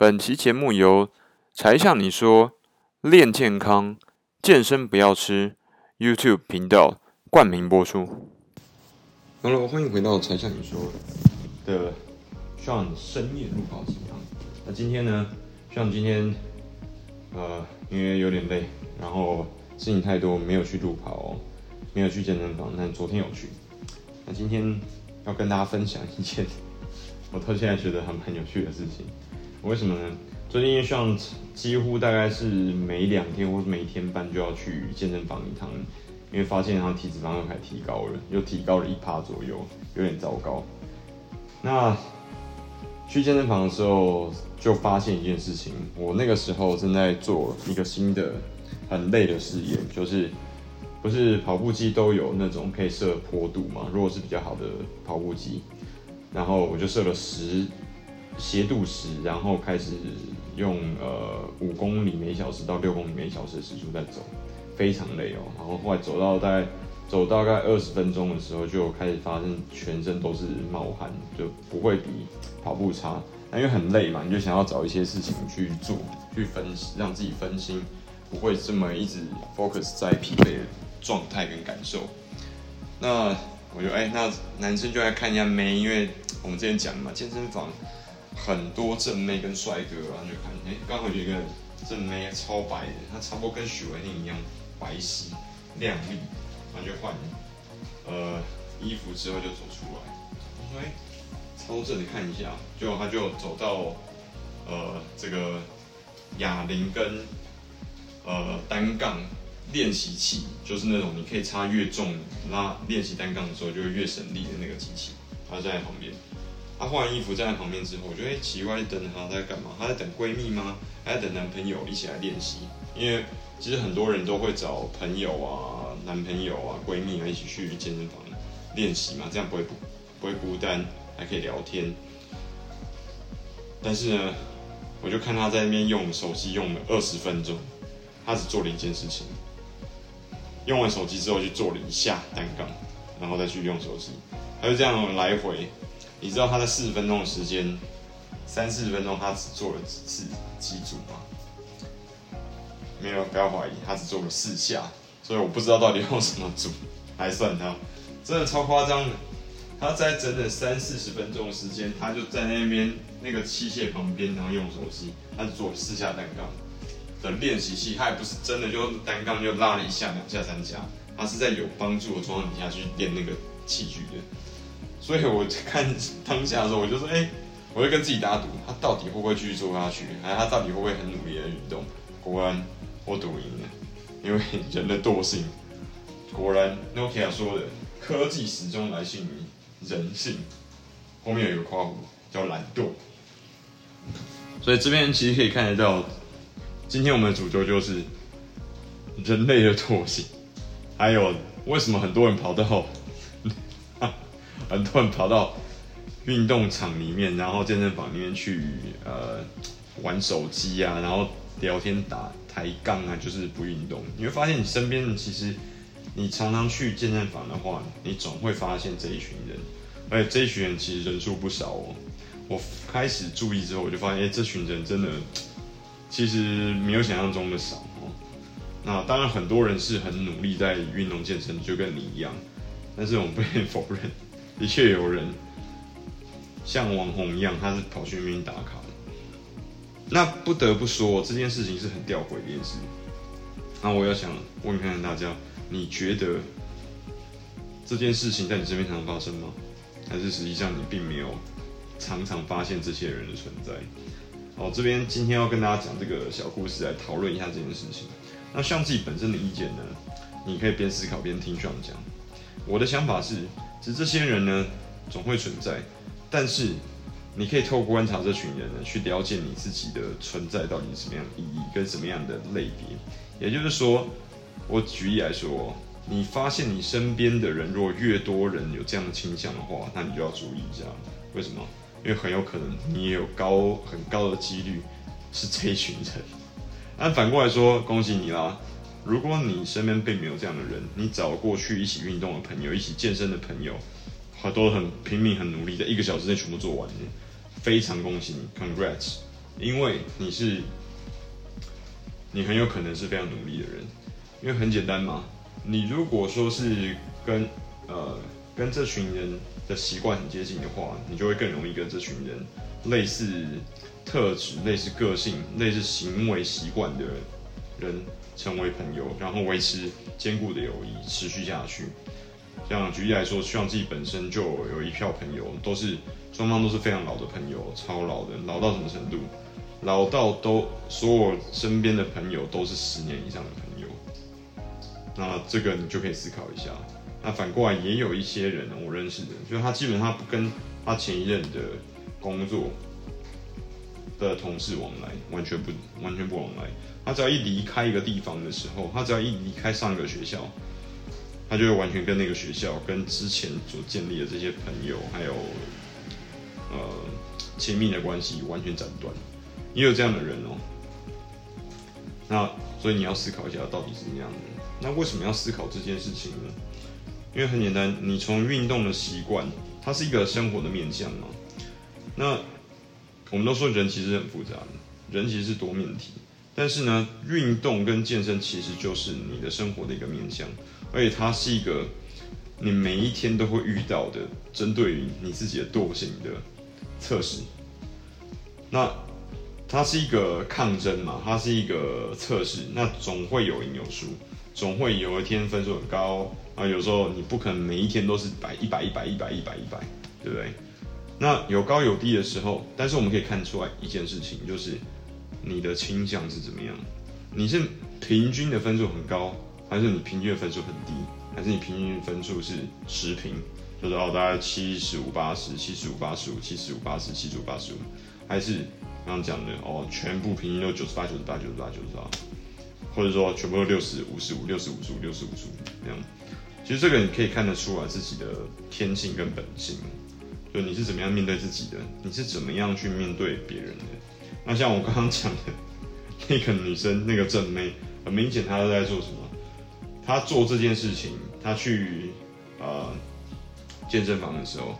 本期节目由柴 Sean 你说练健康健身不要吃 YouTube 频道冠名播出。Hello，欢迎回到柴 Sean 你说的 Sean 深夜路跑怎么样。那今天呢，Sean 今天呃因为有点累，然后事情太多，没有去路跑哦，没有去健身房。但昨天有去。那今天要跟大家分享一件 我到现在觉得还蛮有趣的事情。为什么呢？最近因为像几乎大概是每两天或者每天半就要去健身房一趟，因为发现他体脂肪又开始提高了，又提高了一趴左右，有点糟糕。那去健身房的时候就发现一件事情，我那个时候正在做一个新的很累的试验，就是不是跑步机都有那种可以设坡度嘛？如果是比较好的跑步机，然后我就设了十。斜度时，然后开始用呃五公里每小时到六公里每小时的时速在走，非常累哦。然后后来走到大概走大概二十分钟的时候，就开始发现全身都是冒汗，就不会比跑步差。那因为很累嘛，你就想要找一些事情去做，去分，让自己分心，不会这么一直 focus 在疲惫的状态跟感受。那我就哎，那男生就来看一下妹，因为我们之前讲嘛，健身房。很多正妹跟帅哥，然后就看，哎，刚好有一个正妹超白的，她差不多跟许维宁一样白皙亮丽，然后就换呃衣服之后就走出来，我说哎，超正，你看一下，结果他就走到呃这个哑铃跟呃单杠练习器，就是那种你可以插越重拉练习单杠的时候就会越省力的那个机器，他就在旁边。她换完衣服站在旁边之后，我觉得奇怪，等她在干嘛？她在等闺蜜吗？还在等男朋友一起来练习？因为其实很多人都会找朋友啊、男朋友啊、闺蜜啊一起去健身房练习嘛，这样不会不不会孤单，还可以聊天。但是呢，我就看她在那边用手机用了二十分钟，她只做了一件事情，用完手机之后去做了一下单杠，然后再去用手机，她就这样来回。你知道他在四十分钟的时间，三四十分钟他只做了几次几组吗？没有，不要怀疑，他只做了四下，所以我不知道到底用什么组来算他，真的超夸张的。他在整整三四十分钟的时间，他就在那边那个器械旁边，然后用手机，他只做了四下单杠的练习器，他也不是真的就单杠就拉了一下、两下、三下，他是在有帮助的状况底下去练那个器具的。所以我看当下的时候，我就说：“哎、我会跟自己打赌，他到底会不会继续做下去？还他到底会不会很努力的运动？”果然，我赌赢了，因为人的惰性。果然，Nokia 说的“科技始终来信于人性”，后面有一个括弧叫懒惰。所以这边其实可以看得到，今天我们的主轴就是人类的惰性，还有为什么很多人跑到。很多人跑到运动场里面，然后健身房里面去呃玩手机啊，然后聊天打抬杠啊，就是不运动。你会发现，你身边其实你常常去健身房的话，你总会发现这一群人，而且这一群人其实人数不少哦。我开始注意之后，我就发现，哎，这群人真的其实没有想象中的少哦。那当然，很多人是很努力在运动健身，就跟你一样，但是我们不愿意否认。的确有人像网红一样，他是跑去那边打卡。那不得不说，这件事情是很吊诡的一件事。那我要想问看看大家，你觉得这件事情在你身边常常发生吗？还是实际上你并没有常常发现这些人的存在？好，这边今天要跟大家讲这个小故事，来讨论一下这件事情。那像自己本身的意见呢，你可以边思考边听上讲。我的想法是。其实这些人呢，总会存在，但是你可以透过观察这群人呢，去了解你自己的存在到底是什么样的意义跟什么样的类别。也就是说，我举例来说，你发现你身边的人，如果越多人有这样的倾向的话，那你就要注意一下。为什么？因为很有可能你也有高很高的几率是这一群人。但反过来说，恭喜你啦！如果你身边并没有这样的人，你找过去一起运动的朋友、一起健身的朋友，都很拼命、很努力，在一个小时内全部做完，非常恭喜你，Congrats！因为你是，你很有可能是非常努力的人，因为很简单嘛，你如果说是跟呃跟这群人的习惯很接近的话，你就会更容易跟这群人类似特质、类似个性、类似行为习惯的人人成为朋友，然后维持坚固的友谊，持续下去。像举例来说，希望自己本身就有一票朋友，都是双方都是非常老的朋友，超老的，老到什么程度？老到都所有身边的朋友都是十年以上的朋友。那这个你就可以思考一下。那反过来也有一些人我认识的，就是他基本上不跟他前一任的工作的同事往来，完全不完全不往来。他只要一离开一个地方的时候，他只要一离开上一个学校。他就会完全跟那个学校、跟之前所建立的这些朋友，还有呃亲密的关系完全斩断。也有这样的人哦。那所以你要思考一下，到底是怎样的？那为什么要思考这件事情呢？因为很简单，你从运动的习惯，它是一个生活的面向嘛。那我们都说人其实很复杂的，人其实是多面体。但是呢，运动跟健身其实就是你的生活的一个面向。而且它是一个你每一天都会遇到的，针对于你自己的惰性的测试。那它是一个抗争嘛，它是一个测试，那总会有赢有输，总会有一天分数很高啊。有时候你不可能每一天都是百一百一百一百一百一百，对不对？那有高有低的时候，但是我们可以看出来一件事情，就是你的倾向是怎么样？你是平均的分数很高。还是你平均的分数很低，还是你平均分数是持平，就是哦，大概七十五八十，七十五八十五，七十五八十，七十五八十五，还是刚刚讲的哦，全部平均都九十八九十八九十八九十八，或者说全部都六十五十五六十五十五六十五十五这样。其实这个你可以看得出来自己的天性跟本性，就你是怎么样面对自己的，你是怎么样去面对别人的。那像我刚刚讲的那个女生，那个正妹，很明显她都在做什么？她做这件事情，她去呃健身房的时候，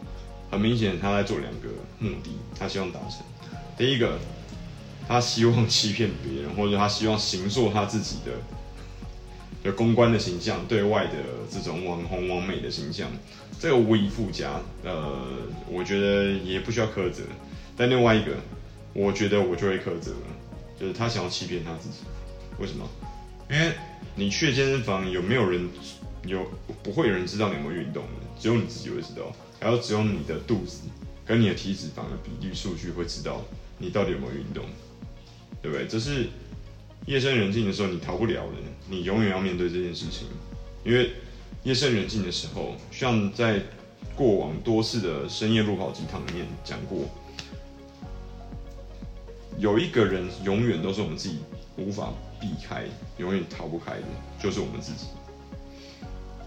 很明显他在做两个目的，他希望达成。第一个，他希望欺骗别人，或者他希望形塑他自己的的公关的形象，对外的这种网红网美的形象，这个无以复加。呃，我觉得也不需要苛责。但另外一个，我觉得我就会苛责，就是他想要欺骗他自己。为什么？因为你去健身房，有没有人有不会有人知道你有没有运动的？只有你自己会知道，还有只有你的肚子跟你的体脂肪的比例数据会知道你到底有没有运动，对不对？这是夜深人静的时候你逃不了的，你永远要面对这件事情。因为夜深人静的时候，像在过往多次的深夜路跑鸡汤里面讲过，有一个人永远都是我们自己无法。避开，永远逃不开的，就是我们自己。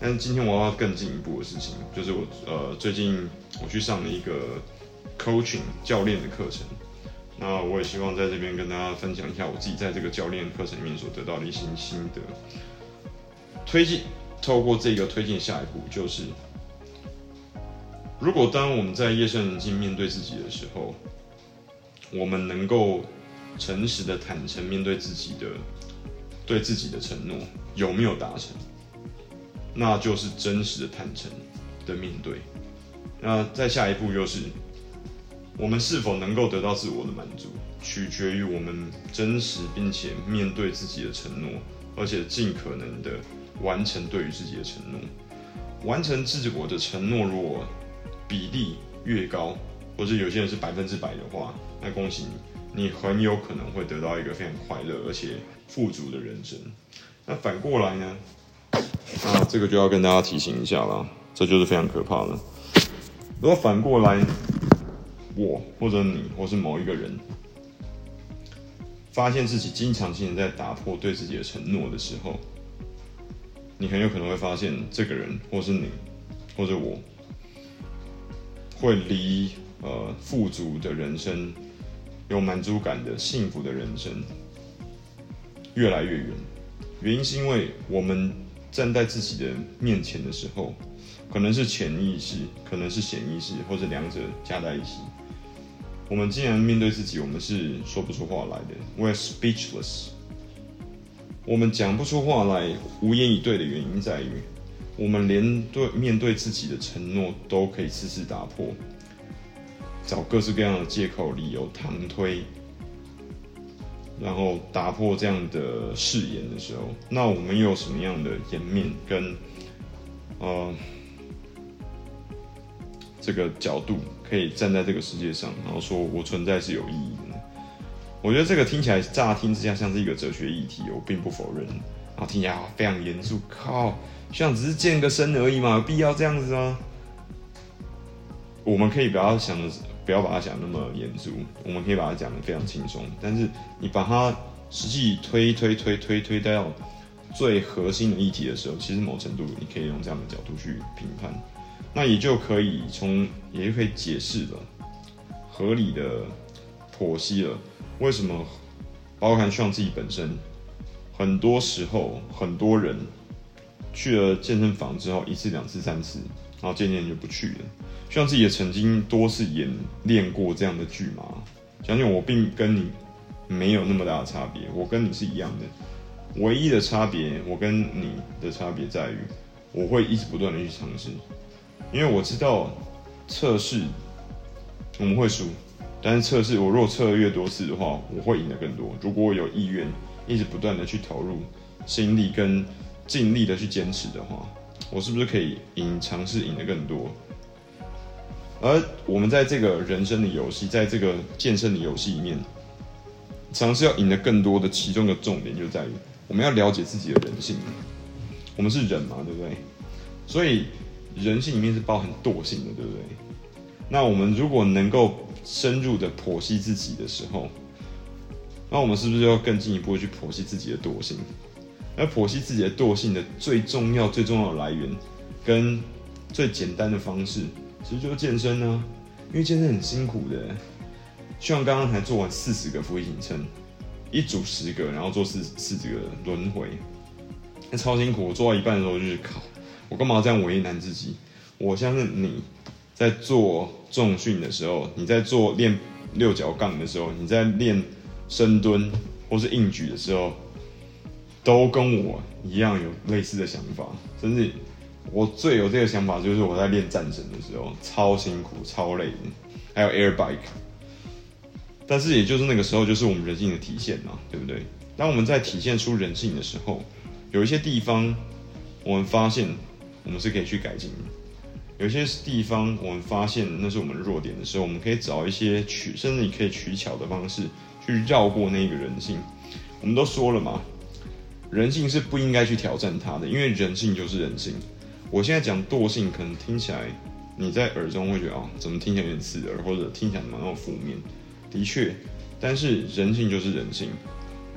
但今天我要更进一步的事情，就是我呃最近我去上了一个 coaching 教练的课程，那我也希望在这边跟大家分享一下我自己在这个教练课程里面所得到的一些心得。推进，透过这个推进下一步，就是如果当我们在夜深人静面对自己的时候，我们能够诚实的、坦诚面对自己的。对自己的承诺有没有达成，那就是真实的坦诚的面对。那再下一步就是，我们是否能够得到自我的满足，取决于我们真实并且面对自己的承诺，而且尽可能的完成对于自己的承诺。完成自我的承诺，如果比例越高，或者有些人是百分之百的话，那恭喜你，你很有可能会得到一个非常快乐而且。富足的人生，那反过来呢？啊，这个就要跟大家提醒一下了，这就是非常可怕的。如果反过来，我或者你或是某一个人，发现自己经常性在打破对自己的承诺的时候，你很有可能会发现，这个人或是你或者我，会离呃富足的人生、有满足感的幸福的人生。越来越远，原因是因为我们站在自己的面前的时候，可能是潜意识，可能是显意识，或者两者加在一起，我们竟然面对自己，我们是说不出话来的，We're speechless。我们讲不出话来，无言以对的原因在于，我们连对面对自己的承诺都可以次次打破，找各式各样的借口、理由搪推，然后打破这样的誓言的时候，那我们又有什么样的颜面跟呃这个角度，可以站在这个世界上，然后说我存在是有意义的？我觉得这个听起来乍听之下像是一个哲学议题，我并不否认。然后听起来非常严肃，靠，像只是健个身而已嘛，有必要这样子吗？我们可以不要想的，不要把它想那么严肃，我们可以把它讲得非常轻松。但是你把它实际推推推推推到最核心的议题的时候，其实某程度你可以用这样的角度去评判，那也就可以从也就可以解释了，合理的剖析了。为什么包含像自己本身，很多时候很多人去了健身房之后，一次、两次、三次，然后渐渐就不去了。像自己也曾经多次演练过这样的剧嘛，相信我并跟你没有那么大的差别，我跟你是一样的。唯一的差别，我跟你的差别在于，我会一直不断的去尝试，因为我知道测试我们会输。但是测试，我如果测越多次的话，我会赢得更多。如果我有意愿，一直不断的去投入心力跟尽力的去坚持的话，我是不是可以赢，尝试赢得更多？而我们在这个人生的游戏，在这个健身的游戏里面，尝试要赢得更多的其中的重点就在于，我们要了解自己的人性。我们是人嘛，对不对？所以人性里面是包含惰性的，对不对？那我们如果能够深入的剖析自己的时候，那我们是不是要更进一步去剖析自己的惰性？而剖析自己的惰性的最重要、最重要的来源，跟最简单的方式，其实就是健身呢、因为健身很辛苦的，像刚刚才做完四十个伏地挺身，一组十个，然后做四四十个轮回，那超辛苦。我做到一半的时候就是靠，我干嘛这样为难自己？我相信你。在做重训的时候，你在做练六角杠的时候，你在练深蹲或是硬举的时候，都跟我一样有类似的想法。甚至我最有这个想法，就是我在练战神的时候，超辛苦、超累的。还有 air bike，但是也就是那个时候，就是我们人性的体现嘛，对不对？当我们在体现出人性的时候，有一些地方，我们发现我们是可以去改进的。有些地方，我们发现那是我们弱点的时候，我们可以找一些取，甚至你可以取巧的方式去绕过那个人性。我们都说了嘛，人性是不应该去挑战它的，因为人性就是人性。我现在讲惰性，可能听起来你在耳中会觉得啊，怎么听起来有点刺耳，或者听起来蛮有负面。的确，但是人性就是人性，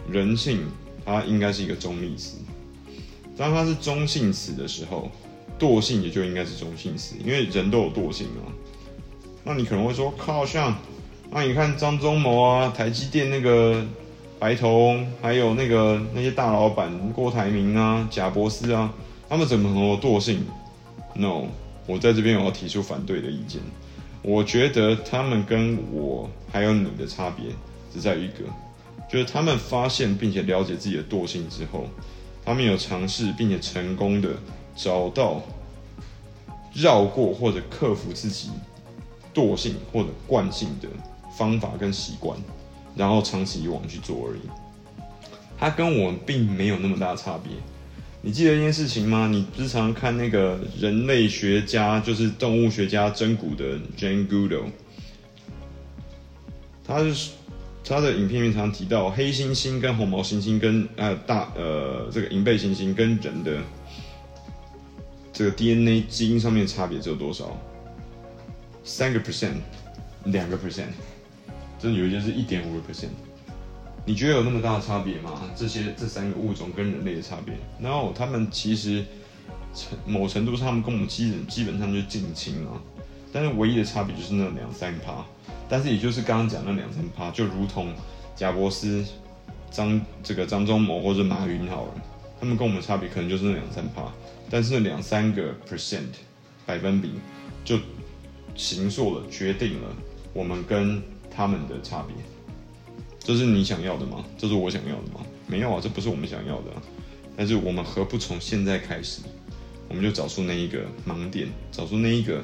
人性它应该是一个中立词。当它是中性词的时候。惰性也就应该是中性词，因为人都有惰性啊。那你可能会说，靠，像，那你看张忠谋啊，台积电那个白头翁，还有那个那些大老板郭台铭啊、贾伯斯啊，他们怎么能有惰性？No，我在这边我要提出反对的意见。我觉得他们跟我还有你的差别只在于一个，就是他们发现并且了解自己的惰性之后，他们有尝试并且成功的。找到绕过或者克服自己惰性或者惯性的方法跟习惯，然后长此以往去做而已。它跟我并没有那么大差别。你记得一件事情吗？你日常看那个人类学家，就是动物学家真古的 Jane Goodall，他是他的影片里面常提到黑猩猩跟红毛猩猩跟呃大呃这个银背猩猩跟人的。这个 DNA 基因上面差别只有多少？三个 percent，两个 percent，真的有一些是一点五个 percent。你觉得有那么大的差别吗？这些这三个物种跟人类的差别？然后他们其实某程度上，他们跟我们基本基本上就近亲啊。但是唯一的差别就是那两三趴。但是也就是刚刚讲那两三趴，就如同贾伯斯、张这个张忠谋或者马云好了，他们跟我们差别可能就是那两三趴。但是两三个 percent 百分比就形塑了、决定了我们跟他们的差别。这是你想要的吗？这是我想要的吗？没有啊，这不是我们想要的。但是我们何不从现在开始，我们就找出那一个盲点，找出那一个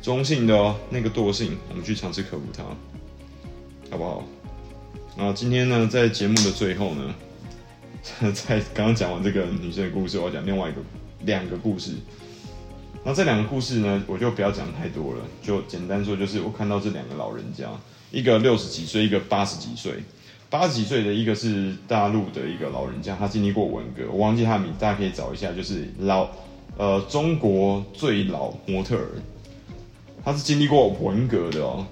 中性的哦，那个惰性，我们去尝试克服它，好不好？啊，今天呢，在节目的最后呢，在刚刚讲完这个女生的故事，我要讲另外一个两个故事。那这两个故事呢，我就不要讲太多了，就简单说，就是我看到这两个老人家，一个六十几岁，一个八十几岁。八十几岁的一个是大陆的一个老人家，他经历过文革，我忘记他名，大家可以找一下，就是老呃中国最老模特儿，他是经历过文革的哦，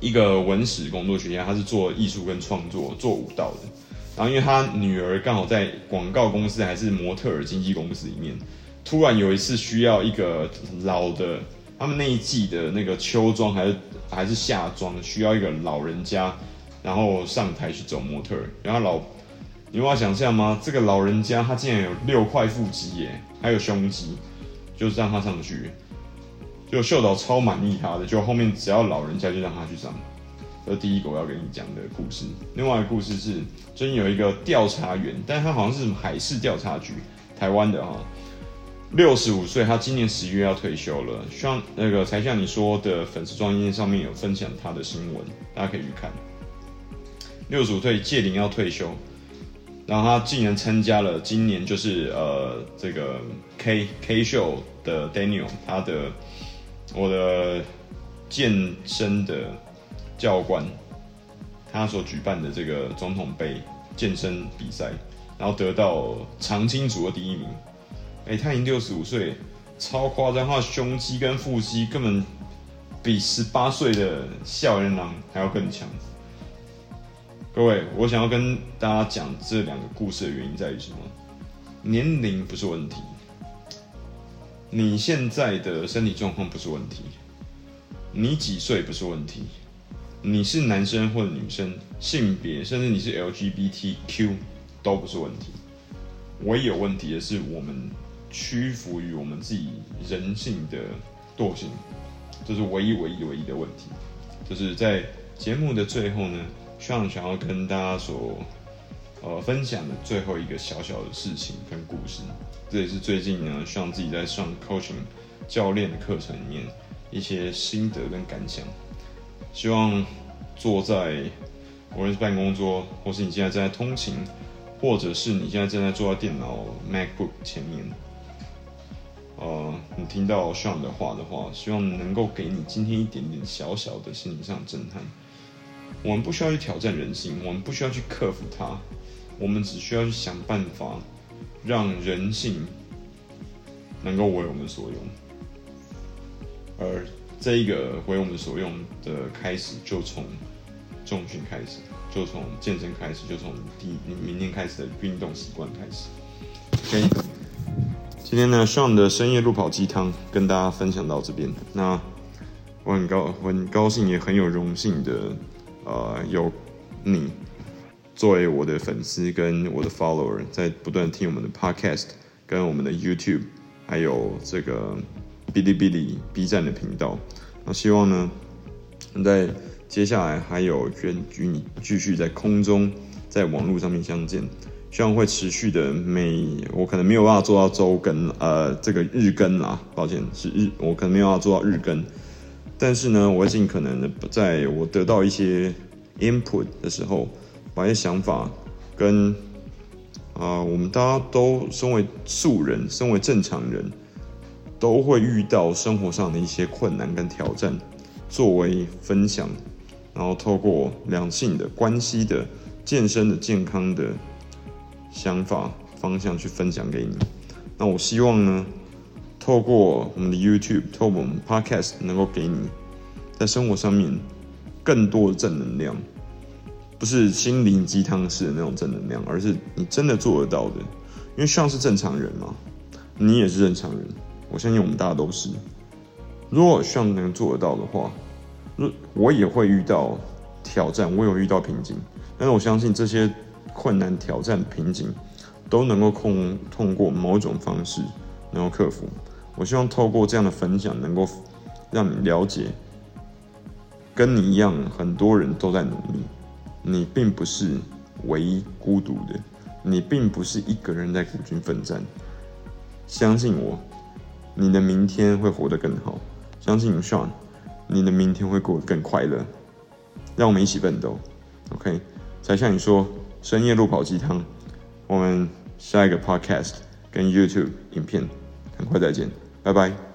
一个文史工作学家，他是做艺术跟创作，做舞蹈的。然后因为他女儿刚好在广告公司还是模特儿经纪公司里面，突然有一次需要一个老的，他们那一季的那个秋装还是还是夏装，需要一个老人家。然后上台去走模特儿，然后老，你有办法想象吗？这个老人家他竟然有六块腹肌耶，还有胸肌，就是让他上去，就秀导超满意他的，就后面只要老人家就让他去上。这第一个我要跟你讲的故事。另外一个故事是，最近有一个调查员，但他好像是什么海事调查局，台湾的哈，六十五岁，他今年十一月要退休了。像那个才像你说的粉丝专页上面有分享他的新闻，大家可以去看。六十五岁届龄要退休，然后他竟然参加了今年就是呃这个 K K 秀的 Daniel 他的我的健身的教官，他所举办的这个总统杯健身比赛，然后得到长青组的第一名。哎，他已经六十五岁，超夸张，他的胸肌跟腹肌根本比十八岁的校园郎还要更强。各位，我想要跟大家讲这两个故事的原因在于什么？年龄不是问题，你现在的身体状况不是问题，你几岁不是问题，你是男生或者女生，性别甚至你是 LGBTQ 都不是问题。唯一有问题的是我们屈服于我们自己人性的惰性，这是唯一唯一唯一的问题。就是在节目的最后呢。希望想要跟大家所呃分享的最后一个小小的事情跟故事，这也是最近呢希望自己在上 coaching 教练的课程里面一些心得跟感想。希望坐在无论是办公桌，或是你现在正在通勤，或者是你现在正在坐在电脑 MacBook 前面，呃，你听到 Sean 的话的话，希望能够给你今天一点点小小的心理上震撼。我们不需要去挑战人性，我们不需要去克服它，我们只需要去想办法，让人性能够为我们所用。而这一个为我们所用的开始，就从重训开始，就从健身开始，就从第明天开始的运动习惯开始。OK，今天呢，Sean 的深夜路跑鸡汤跟大家分享到这边。那我很高，很高兴，也很有荣幸的。呃，有你作为我的粉丝跟我的 follower，在不断听我们的 podcast，跟我们的 YouTube，还有这个哔哩哔哩 B 站的频道。那希望呢，在接下来还有愿与你继续在空中，在网络上面相见。希望会持续的每，我可能没有办法做到周更，呃，这个日更啊，抱歉，是日，我可能没有办法做到日更。但是呢，我会尽可能的在我得到一些 input 的时候，把一些想法跟啊、我们大家都身为素人，身为正常人，都会遇到生活上的一些困难跟挑战，作为分享，然后透过两性的关系的、健身的、健康的想法方向去分享给你。那我希望呢，透过我们的 YouTube，透过我们 Podcast，能够给你在生活上面更多的正能量，不是心灵鸡汤式的那种正能量，而是你真的做得到的。因为像是正常人嘛，你也是正常人，我相信我们大家都是。如果像能做得到的话，我也会遇到挑战，我有遇到瓶颈，但是我相信这些困难、挑战、瓶颈都能够控通过某种方式能够克服。我希望透过这样的分享，能够让你了解跟你一样，很多人都在努力，你并不是唯一孤独的，你并不是一个人在孤军奋战。相信我，你的明天会活得更好。相信 Sean，你的明天会过得更快乐。让我们一起奋斗，OK？才像你说，深夜路跑鸡汤。我们下一个 Podcast 跟 YouTube 影片很快再见，拜拜。